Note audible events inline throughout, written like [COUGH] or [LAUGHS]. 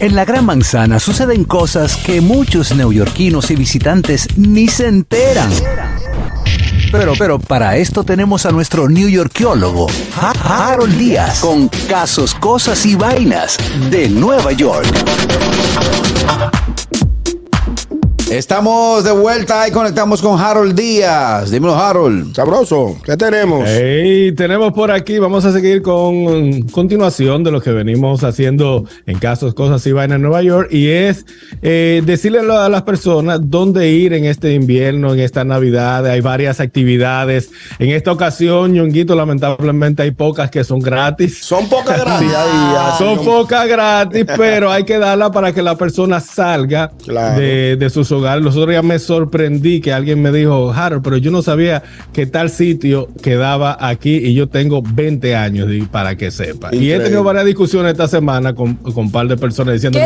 En la Gran Manzana suceden cosas que muchos neoyorquinos y visitantes ni se enteran. Pero, pero para esto tenemos a nuestro newyorkiólogo, Harold Díaz, con casos, cosas y vainas de Nueva York. Estamos de vuelta y conectamos con Harold Díaz. Dímelo, Harold. Sabroso, ¿qué tenemos? Hey, tenemos por aquí, vamos a seguir con continuación de lo que venimos haciendo en casos, cosas y vainas en Nueva York, y es eh, decirle a las personas dónde ir en este invierno, en esta Navidad. Hay varias actividades. En esta ocasión, Ñonguito, lamentablemente hay pocas que son gratis. Son pocas [LAUGHS] gratis. son pocas gratis, pero hay que darla para que la persona salga de, de sus los otros días me sorprendí que alguien me dijo, Harold, pero yo no sabía que tal sitio quedaba aquí y yo tengo 20 años para que sepa. Y he tenido varias discusiones esta semana con, un par de personas diciendo,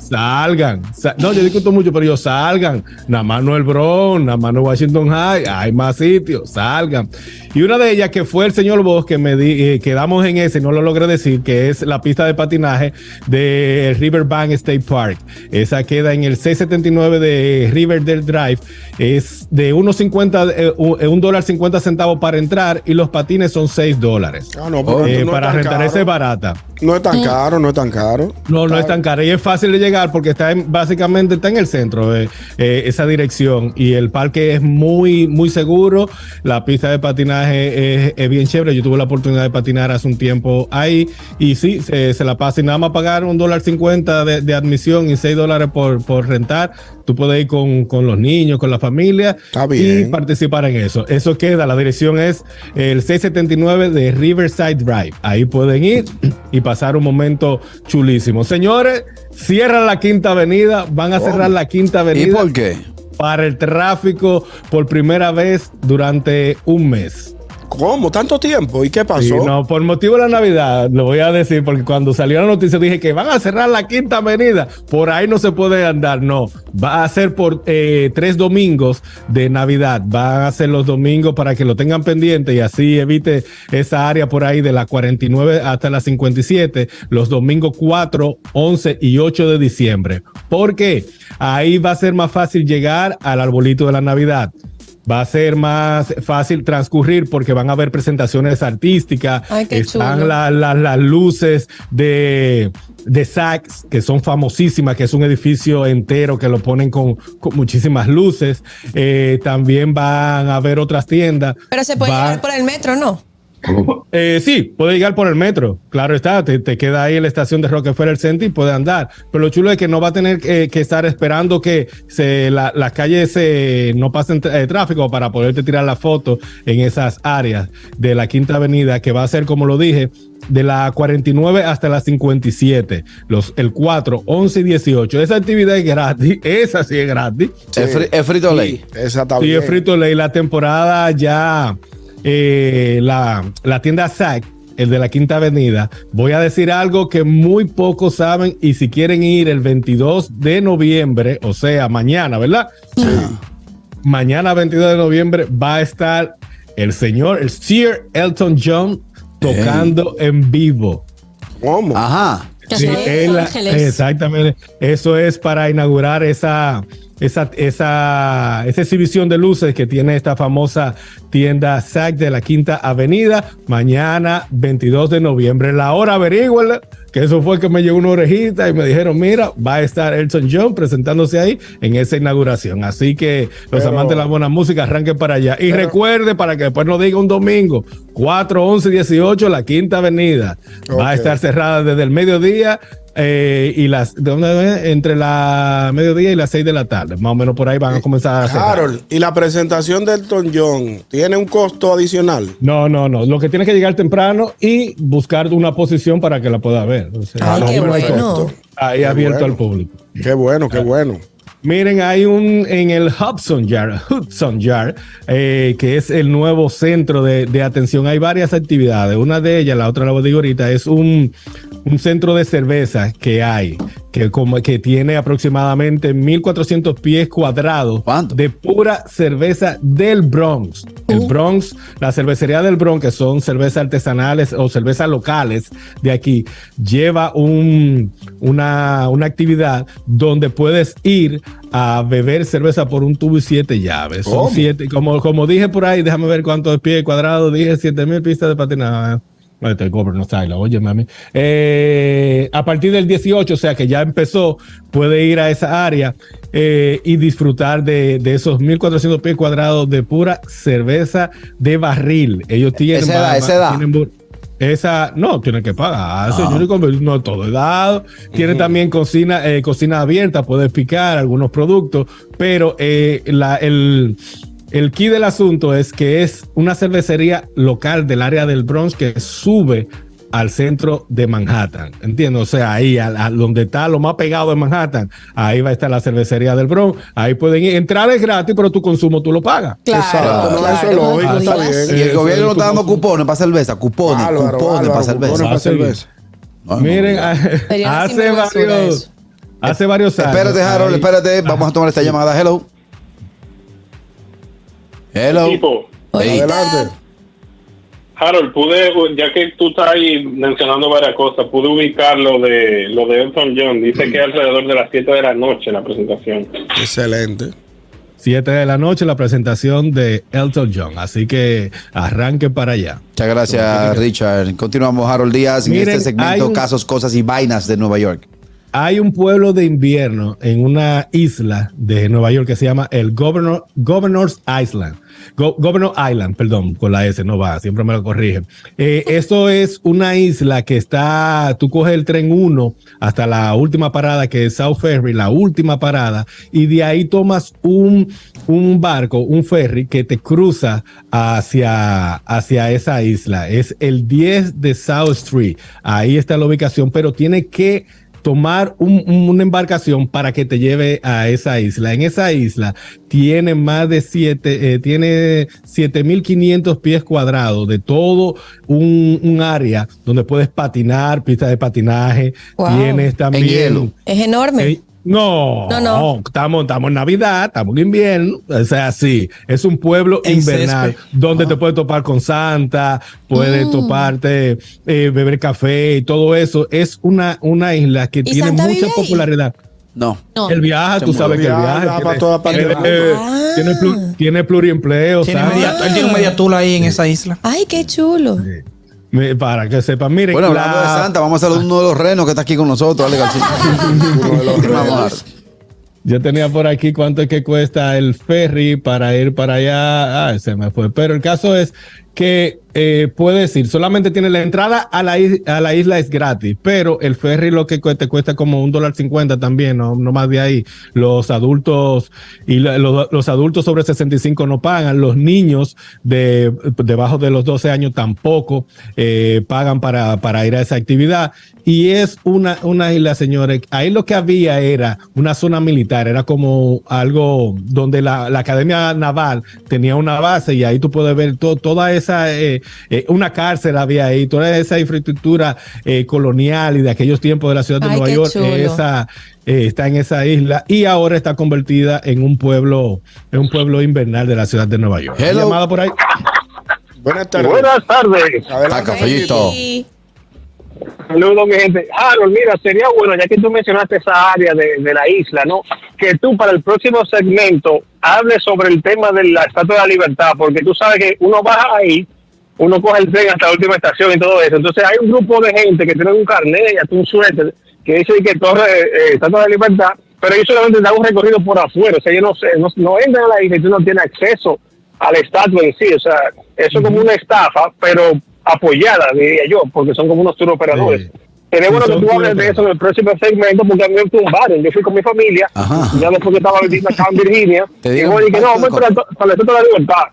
salgan. no, yo discuto mucho, pero yo salgan. Nada más no el Bronx, nada más no Washington High, hay más sitios, salgan. Y una de ellas que fue el señor Vos que me di, eh, quedamos en ese, no lo logré decir, que es la pista de patinaje de Riverbank State Park. Esa queda en el 679 de River del Drive es de 1.50, eh, eh, un dólar 50 centavos para entrar y los patines son 6 dólares. Ah, no, eh, para rentar ese barata. No es tan caro, no es tan caro. No, no es tan caro y es fácil de llegar porque está básicamente está en el centro de esa dirección y el parque es muy, muy seguro. La pista de patinaje es, bien chévere. Yo tuve la oportunidad de patinar hace un tiempo ahí y sí, se, la pasa y nada más pagar un dólar 50 de, admisión y 6 dólares por, por rentar. Tú puedes ir con, con, los niños, con la familia y participar en eso. Eso queda, la dirección es el 679 de Riverside Drive. Ahí pueden ir y pasar un momento chulísimo. Señores, cierran la quinta avenida, van a cerrar la quinta avenida. ¿Y por qué? Para el tráfico por primera vez durante un mes. ¿Cómo? ¿Tanto tiempo? ¿Y qué pasó? no, por motivo de la Navidad, lo voy a decir, porque cuando salió la noticia dije que van a cerrar la quinta avenida. Por ahí no se puede andar, no. Va a ser por eh, tres domingos de Navidad. Van a ser los domingos para que lo tengan pendiente y así evite esa área por ahí de la 49 hasta la 57, los domingos 4, 11 y 8 de diciembre. Porque ahí va a ser más fácil llegar al arbolito de la Navidad va a ser más fácil transcurrir porque van a haber presentaciones artísticas, están las luces de, de Saks, que son famosísimas, que es un edificio entero que lo ponen con, muchísimas luces. Eh, también van a haber otras tiendas. Pero se puede llegar por el metro, ¿no? [LAUGHS] Eh, sí, puede llegar por el metro, claro está, te, queda ahí en la estación de Rockefeller Center y puede andar. Pero lo chulo es que no va a tener que, estar esperando que se, las calles no pasen eh, tráfico para poderte tirar la foto en esas áreas de la Quinta Avenida, que va a ser, como lo dije, de la 49 hasta la 57, los, el 4, 11 y 18. Esa actividad es gratis, [LAUGHS] esa sí es gratis. Es, frito ley. Sí, es frito ley. La temporada ya eh, la, tienda SAC, el de la Quinta Avenida, voy a decir algo que muy pocos saben y si quieren ir el 22 de noviembre, o sea, mañana, ¿verdad? Mañana 22 de noviembre va a estar el señor, el Sir Elton John tocando en vivo. ¿Cómo? Ajá. Sí, exactamente. Eso es para inaugurar esa, esa, esa, esa exhibición de luces que tiene esta famosa tienda SAC de la Quinta Avenida, mañana 22 de noviembre. La hora, averígüenla, que eso fue que me llegó una orejita y me dijeron, mira, va a estar Elton John presentándose ahí en esa inauguración. Así que los amantes de la buena música arranquen para allá. Y recuerde, para que después no diga un domingo, 4, 11, 18, la Quinta Avenida. Va a estar cerrada desde el mediodía eh, y las entre la mediodía y las 6 de la tarde, más o menos por ahí van a comenzar a hacer. Harold, ¿y la presentación del Elton John tiene un costo adicional? No, no, no. Lo que tiene que llegar temprano y buscar una posición para que la pueda ver. Ahí abierto al público. Qué bueno, qué bueno. Miren, hay un en el Hudson Yard, Hudson Yard, eh, que es el nuevo centro de, atención. Hay varias actividades. Una de ellas, la otra la digo ahorita, es un, un centro de cerveza que hay que, como, que tiene aproximadamente 1.400 pies cuadrados de pura cerveza del Bronx. El uh. Bronx, la cervecería del Bronx, que son cervezas artesanales o cervezas locales de aquí, lleva un, una, una actividad donde puedes ir a beber cerveza por un tubo y siete llaves. Son siete, como, como dije por ahí, déjame ver cuántos pies cuadrados, dije siete mil pistas de patinaje. No sabe, oye, mami. Eh, a partir del 18, o sea que ya empezó, puede ir a esa área eh, y disfrutar de, de, esos 1400 pies cuadrados de pura cerveza de barril. Ellos tienen. Esa edad, esa edad. esa, no, tiene que pagar. Ah. no todo dado. Tiene también cocina, eh, cocina abierta, puede picar algunos productos, pero la, el el key del asunto es que es una cervecería local del área del Bronx que sube al centro de Manhattan. Entiendo, o sea, ahí a, donde está lo más pegado de Manhattan, ahí va a estar la cervecería del Bronx. Ahí pueden ir. Entrar es gratis, pero tu consumo tú lo pagas. Claro, Y el gobierno no está dando cupones para cerveza, cupones, cupones para cerveza. Miren, hace varios, hace varios años. Espérate, Harold, espérate, vamos a tomar esta llamada. Hello. Hello. Adelante. Harold, pude, ya que tú estás ahí mencionando varias cosas, pude ubicar lo de, lo de Elton John. Dice que es alrededor de las 7 de la noche la presentación. Excelente. 7 de la noche la presentación de Elton John. Así que arranque para allá. Muchas gracias, Richard. Continuamos, Harold Díaz, en este segmento Casos, Cosas y Vainas de Nueva York. Hay un pueblo de invierno en una isla de Nueva York que se llama el Governor, Governor's Island. Governor Island, perdón, con la S no va, siempre me lo corrigen. Eh, [LAUGHS] esto es una isla que está, tú coges el tren 1 hasta la última parada que es South Ferry, la última parada, y de ahí tomas un, un barco, un ferry que te cruza hacia, hacia esa isla. Es el 10 de South Street, ahí está la ubicación, pero tiene que tomar una embarcación para que te lleve a esa isla. En esa isla tiene más de siete, eh, tiene 7500 pies cuadrados de todo un, área donde puedes patinar, pista de patinaje. Tienes también. Es enorme. No, no, no. Estamos, estamos en Navidad, estamos en invierno. O sea, sí, es un pueblo invernal donde te puedes topar con Santa, puedes mm. toparte, eh, beber café y todo eso. Es una, una isla que tiene mucha popularidad. No. El viaje, tú sabes que el viaje. Tiene, eh, tiene, tiene, pluriempleo. Tiene media, él tiene un mediatula ahí en esa isla. Ay, qué chulo. Para que sepan, miren. Bueno, hablando de Santa, vamos a saludar uno de los renos que está aquí con nosotros, Ale García. [LAUGHS] uno de los renos. Yo tenía por aquí cuánto es que cuesta el ferry para ir para allá. Ah, se me fue. Pero el caso es que eh, puede decir, solamente tiene la entrada a la, a la isla es gratis, pero el ferry lo que te cuesta como un dólar cincuenta también, no, no más de ahí. Los adultos y los, adultos sobre 65 no pagan, los niños de debajo de los 12 años tampoco eh, pagan para, para ir a esa actividad. Y es una, una isla, señores, ahí lo que había era una zona militar, era como algo donde la, la Academia Naval tenía una base y ahí tú puedes ver toda esa, eh, eh, una cárcel había ahí, toda esa infraestructura eh, colonial y de aquellos tiempos de la ciudad de Nueva York, esa, está en esa isla y ahora está convertida en un pueblo, en un pueblo invernal de la ciudad de Nueva York. Llamada por ahí. Buenas tardes. Buenas tardes. Adelante, Saludos, mi gente. Harold, mira, sería bueno, ya que tú mencionaste esa área de, la isla, ¿no? Que tú para el próximo segmento hables sobre el tema de la Estatua de la Libertad, porque tú sabes que uno baja ahí, uno coge el tren hasta la última estación y todo eso. Entonces hay un grupo de gente que tiene un carnet y hasta un suéter que dice que torre eh, Estatua de la Libertad, pero ellos solamente dan un recorrido por afuera, o sea, ellos no, sé, no, entran a la isla y tú no tienes acceso a la estatua en sí, o sea, eso es como una estafa, pero apoyada, diría yo, porque son como unos tour operadores. Sería bueno que tú hables de eso en el próximo segmento, porque a mí me tumbaron. Yo fui con mi familia, ya después que estaba [LAUGHS] viviendo acá en Virginia, y me dije, no, me para, para el la libertad.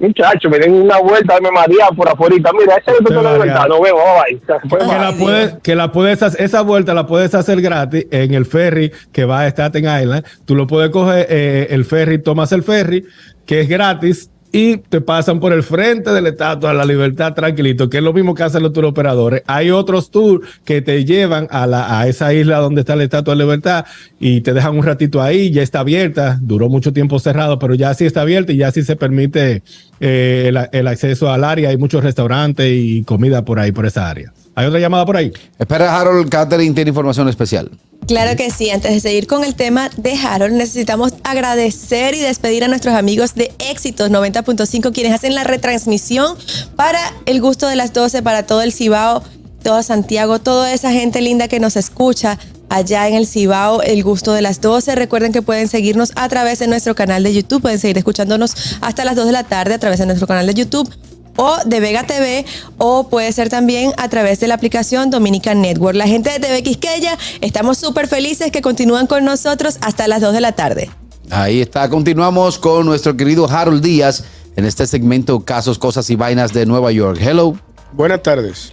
Muchachos, me den una vuelta, me maría por afuera. Mira, ese es el la libertad, no veo, bye, que, la puedes, que la puedes hacer, esa vuelta la puedes hacer gratis en el ferry que va a Staten Island. Tú lo puedes coger, eh, el ferry, tomas el ferry, que es gratis, y te pasan por el frente del estatua a la libertad tranquilito, que es lo mismo que hacen los tour operadores. Hay otros tours que te llevan a, la, a esa isla donde está la estatua de libertad y te dejan un ratito ahí, ya está abierta, duró mucho tiempo cerrado, pero ya sí está abierta y ya sí se permite eh, el, el acceso al área. Hay muchos restaurantes y comida por ahí, por esa área. ¿Hay otra llamada por ahí? Espera, Harold Catherine tiene información especial. Claro que sí. Antes de seguir con el tema de Harold, necesitamos agradecer y despedir a nuestros amigos de Éxitos 90.5, quienes hacen la retransmisión para el gusto de las 12, para todo el Cibao, todo Santiago, toda esa gente linda que nos escucha allá en el Cibao, el gusto de las 12. Recuerden que pueden seguirnos a través de nuestro canal de YouTube, pueden seguir escuchándonos hasta las 2 de la tarde a través de nuestro canal de YouTube o de Vega TV o puede ser también a través de la aplicación Dominican Network. La gente de TV Quisqueya, estamos súper felices que continúan con nosotros hasta las 2 de la tarde. Ahí está, continuamos con nuestro querido Harold Díaz en este segmento Casos, Cosas y Vainas de Nueva York. Hello. Buenas tardes.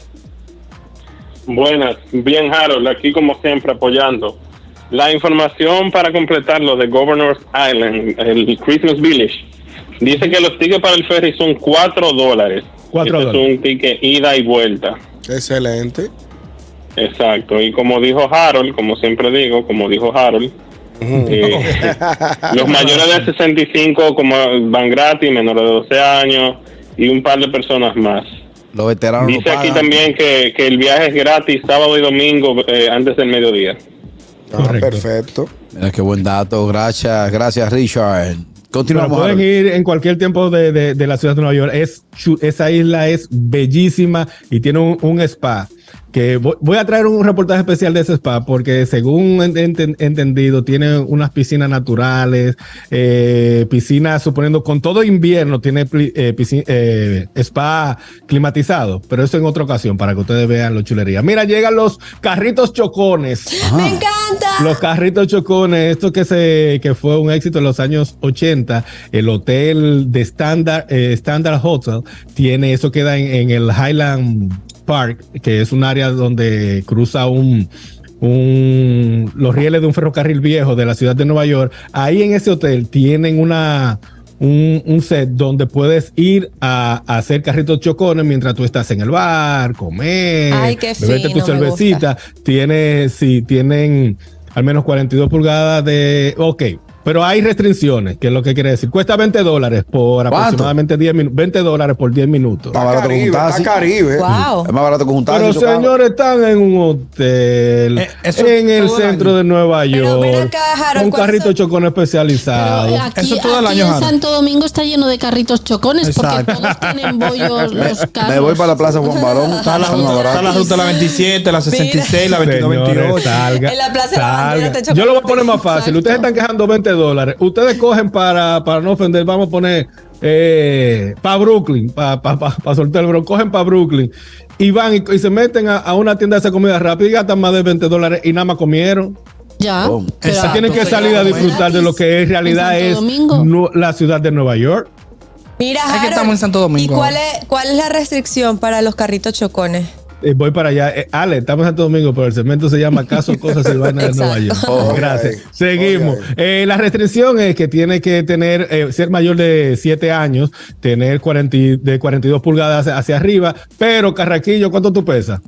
Buenas, bien Harold, aquí como siempre apoyando. La información para completar lo de Governor's Island, el Christmas Village, dice que los tickets para el ferry son 4 dólares. 4 Este dólares. Es un ticket ida y vuelta. Excelente. Exacto, y como dijo Harold, como siempre digo, como dijo Harold, eh, [LAUGHS] los mayores de 65 como van gratis, menores de 12 años y un par de personas más. Los veteranos no Dice aquí también que, que el viaje es gratis sábado y domingo eh, antes del mediodía. Ah, Correcto. perfecto. Mira qué buen dato. Gracias, gracias, Richard. Continuamos. pueden ir en cualquier tiempo de, de- de la ciudad de Nueva York. Es, esa isla es bellísima y tiene un, un spa. Que voy, voy a traer un reportaje especial de ese spa porque según he enten- entendido tiene unas piscinas naturales, eh, piscinas suponiendo con todo invierno tiene eh, eh, spa climatizado, pero eso en otra ocasión para que ustedes vean lo chulería. Mira, llegan los carritos chocones. ¡Me encanta! Los carritos chocones, esto que se que fue un éxito en los años 80, el hotel de Standard, Standard Hotel tiene, eso queda en, en el Highland Park, que es un área donde cruza un, un- los rieles de un ferrocarril viejo de la ciudad de Nueva York. Ahí en ese hotel tienen una un, un set donde puedes ir a, a hacer carritos chocones mientras tú estás en el bar, comer, Ay, beberte tu fino, cervecita. Tiene, sí, tienen al menos 42 pulgadas de. Ok, pero hay restricciones, que es lo que quiere decir. Cuesta 20 dólares por ¿Cuánto? aproximadamente 10 minutos. 20 dólares por 10 minutos. Está barato con un Caribe, taxi. está Caribe. ¡Wow! Es más barato con un taxi. Pero señores, están en un hotel Eh, en el el centro año. de Nueva Pero York. ven acá, Harold, un ¿cuáles carrito son? chocón especializado. Pero aquí, Eso todo el aquí año, en. Santo Domingo está lleno de carritos chocones Exacto. porque todos tienen bollos [LAUGHS] Me, los carros. me voy para la Plaza Juan [LAUGHS] Barón. Está la, más está la ruta la 27, la 66, la Señores, 2228. salga, En la Plaza de la Bandera salga. Yo lo voy a poner más fácil. Exacto. Ustedes están quejando 20 dólares. Ustedes cogen para, para no ofender, vamos a poner eh, para Brooklyn, para pa, pa, pa soltar el bro, cogen para Brooklyn y van y, y se meten a, a una tienda de esa comida rápida y gastan más de 20 dólares y nada más comieron. Ya. Oh. Exacto. Tienen que salir a disfrutar de lo que en realidad es nu- la ciudad de Nueva York. Mira, Es que Harold, estamos en Santo Domingo ¿Y cuál es, cuál es la restricción para los carritos chocones? Eh, voy para allá. Eh, Ale, estamos en Santo Domingo, pero el segmento se llama Casos, Cosas y Vainas de Nueva York. Oh, Gracias. Seguimos. Ok. Eh, la restricción es que tiene que tener, eh, ser mayor de 7 años, tener 40, y- de 42 pulgadas hacia, arriba, pero Carraquillo, ¿cuánto tú pesas?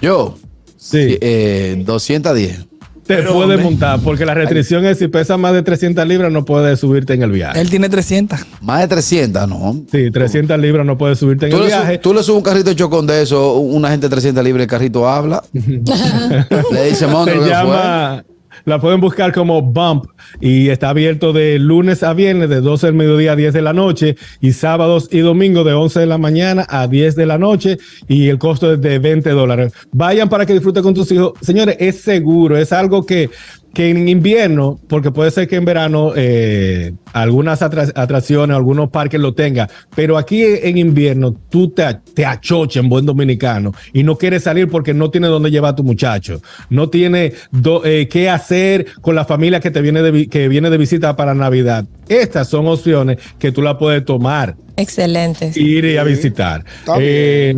Yo, Sí, eh, 210. Te pero, puedes hombre. montar, porque la restricción es si pesas más de 300 libras, no puedes subirte en el viaje. Él tiene 300. Más de 300, ¿no? Sí, 300 libras no puedes subirte en el viaje. tú le subes un carrito de chocón de eso, una gente de 300 libras, el carrito habla. [LAUGHS] le dice, Mondo, se ¿qué fue?" La pueden buscar como Bump y está abierto de lunes a viernes de 12 del mediodía a 10 de la noche y sábados y domingos de 11 de la mañana a 10 de la noche y el costo es de 20 dólares. Vayan para que disfruten con tus hijos. Señores, es seguro, es algo que, que en invierno, porque puede ser que en verano eh, algunas atra- atracciones, algunos parques lo tengan, pero aquí en invierno tú te, te achochas en buen dominicano y no quieres salir porque no tiene dónde llevar a tu muchacho, no tiene do- eh, qué hacer con la familia que te viene de, que viene de visita para Navidad. Estas son opciones que tú la puedes tomar, Excelentes. ir y a visitar. Está Eh,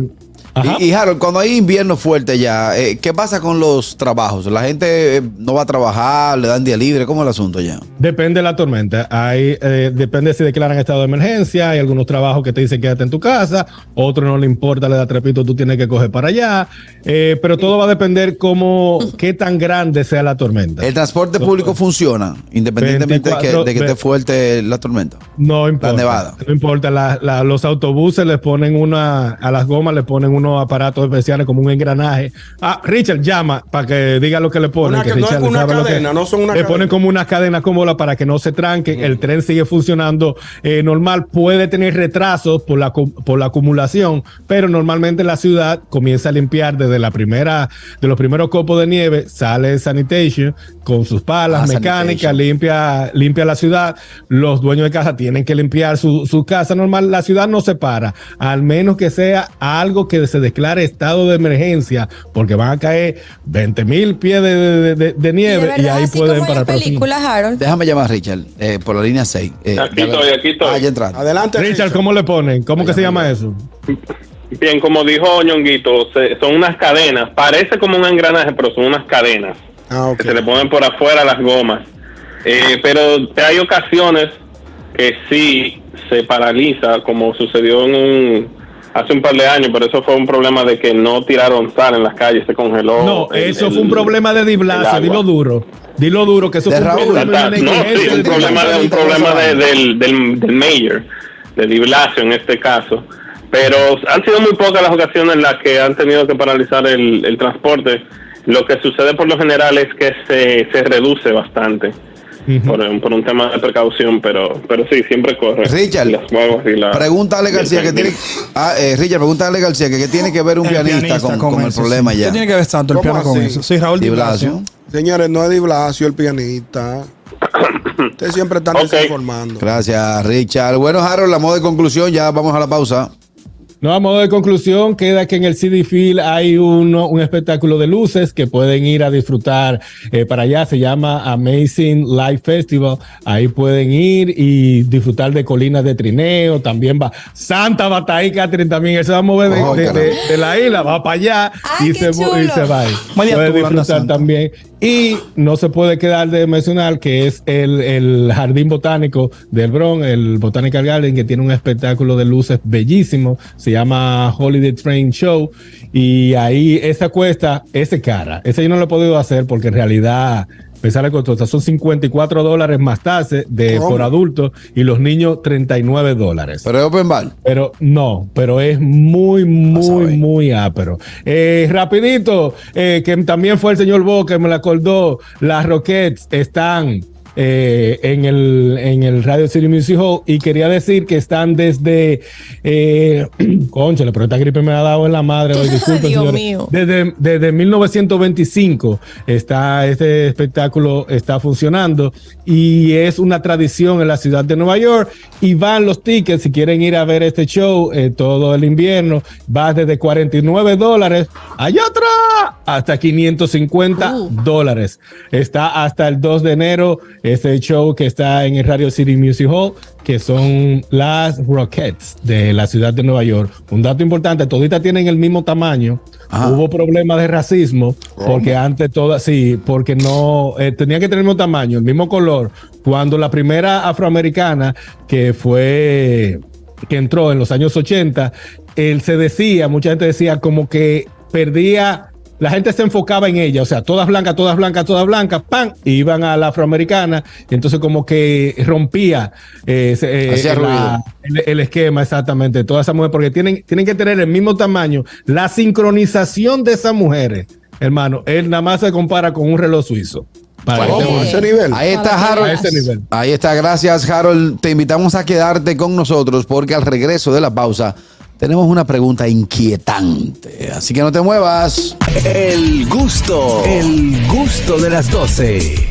Ajá. Y, y, Harold, cuando hay invierno fuerte ya, eh, ¿qué pasa con los trabajos? ¿La gente eh, no va a trabajar, le dan día libre? ¿Cómo es el asunto ya? Depende de la tormenta. Hay, eh, depende si declaran estado de emergencia. Hay algunos trabajos que te dicen quédate en tu casa, otro no le importa, le da trepito, tú tienes que coger para allá. Eh, pero todo va a depender cómo, qué tan grande sea la tormenta. ¿El transporte público funciona independientemente de que, 24, de que esté fuerte la tormenta? No importa. nevada. No importa. La- la- los autobuses les ponen una, a las gomas le ponen unos aparatos especiales como un engranaje. Ah, Richard llama para que diga lo que le ponen. Una que no Richard una sabe lo que- cadena, no son una Le cadena. ponen como una cadena cómoda para que no se tranquen. El tren sigue funcionando eh, normal. Puede tener retrasos por la, por la acumulación, pero normalmente la ciudad comienza a limpiar desde la primera, de los primeros copos de nieve, sale sanitation con sus palas Ah, mecánicas, sanitation. limpia, limpia la ciudad. Los dueños de casa tienen que limpiar su, su casa normal. La ciudad no se para, al menos que sea algo que se declare estado de emergencia, porque van a caer 20 mil pies de, de- de- de Y nieve y, verdad, ahí pueden parar. películas, Harold. Déjame llamar a Richard eh, por la línea 6. eh, Aquí estoy, aquí estoy. Ah. Adelante, Richard, ¿cómo le ponen? ¿Cómo que se llama eso? Bien, como dijo Ñonguito, se- son unas cadenas. Parece como un engranaje, pero son unas cadenas. Ah, que se le ponen por afuera las gomas. Eh, pero hay ocasiones que sí se paraliza, como sucedió en un, hace un par de años, pero eso fue un problema de que no tiraron sal en las calles, se congeló. No, el- eso el- fue un problema de agua. dilo duro. Dilo duro, que eso De fue un Raúl. problema de No, sí, un de problema, de, un problema de- del, del, del mayor, de Di Blasio en este caso. Pero han sido muy pocas las ocasiones en las que han tenido que paralizar el, el transporte. Lo que sucede por lo general es que se, se reduce bastante por, un- por un tema de precaución, pero pero sí, siempre corre. Richard, y la- Pregúntale García que tiene. Ah, eh, Richard, pregúntale García que qué tiene que ver un El pianista, con, con el eso, problema sí. ya. ¿Qué tiene que ver tanto el ¿Cómo piano con eso? Sí, Raúl Di Blasio. Señores, no es Di Blasio el pianista. Ustedes siempre están Ok. desinformando. Gracias, Richard. Bueno, Harold, la modo de conclusión, ya vamos a la pausa. No, a modo de conclusión, queda que en el CD Field hay uno, un espectáculo de luces que pueden ir a disfrutar eh, para allá. Se llama Amazing Life Festival. Ahí pueden ir y disfrutar de colinas de trineo. También va Santa Bataí Catherine también. Él se va a mover de, Oh, de- caramba. de- de la isla, va para allá Ay, y, qué se, y se va. Puede anda disfrutar también. Y no se puede quedar de mencionar que es el, el Jardín Botánico del Bronx, el Botanical Garden, que tiene un espectáculo de luces bellísimo. Se llama Holiday Train Show. Y ahí esa cuesta, ese cara. Ese yo no lo he podido hacer porque en realidad me sale costosa. Son 54 dólares más tasas de, ¿Cómo? por adultos y los niños 39 dólares. Pero es open bar. Pero no, pero es muy, muy, muy ápero. Eh, rapidito, eh, que también fue el señor Bo que me la acordó, las Rockets están eh, en, el, en el Radio City Music Hall y quería decir que están desde, eh, [CLEARS THROAT] conchale, pero esta gripe me ha dado en la madre hoy, [LAUGHS] disculpen Dios mío. Desde, desde 1925 está este espectáculo está funcionando y es una tradición en la ciudad de Nueva York y van los tickets si quieren ir a ver este show eh, todo el invierno va desde 49 dólares allá atrás hasta 550 Uh. dólares está hasta el 2 de enero este show que está en el Radio City Music Hall que son las Rockets de la ciudad de Nueva York un dato importante toditas tienen el mismo tamaño Ajá. hubo problemas de racismo porque antes todas, sí, porque no eh, tenían que tener el mismo tamaño, el mismo color. Cuando la primera afroamericana que fue que entró en los años 80, él se decía, mucha gente decía como que perdía la gente se enfocaba en ella, o sea, todas blancas, todas blancas, todas blancas, ¡pam! Y iban a la afroamericana, y entonces como que rompía eh, eh, la- el, el esquema exactamente, todas esas mujeres, porque tienen, tienen que tener el mismo tamaño. La sincronización de esas mujeres, hermano, él nada más se compara con un reloj suizo. Tengan- ¿A ese nivel? Ahí está Harold. ese nivel. Ahí está, gracias Harold. Te invitamos a quedarte con nosotros porque al regreso de la pausa tenemos una pregunta inquietante. Así que no te muevas. El gusto, el gusto de las 12.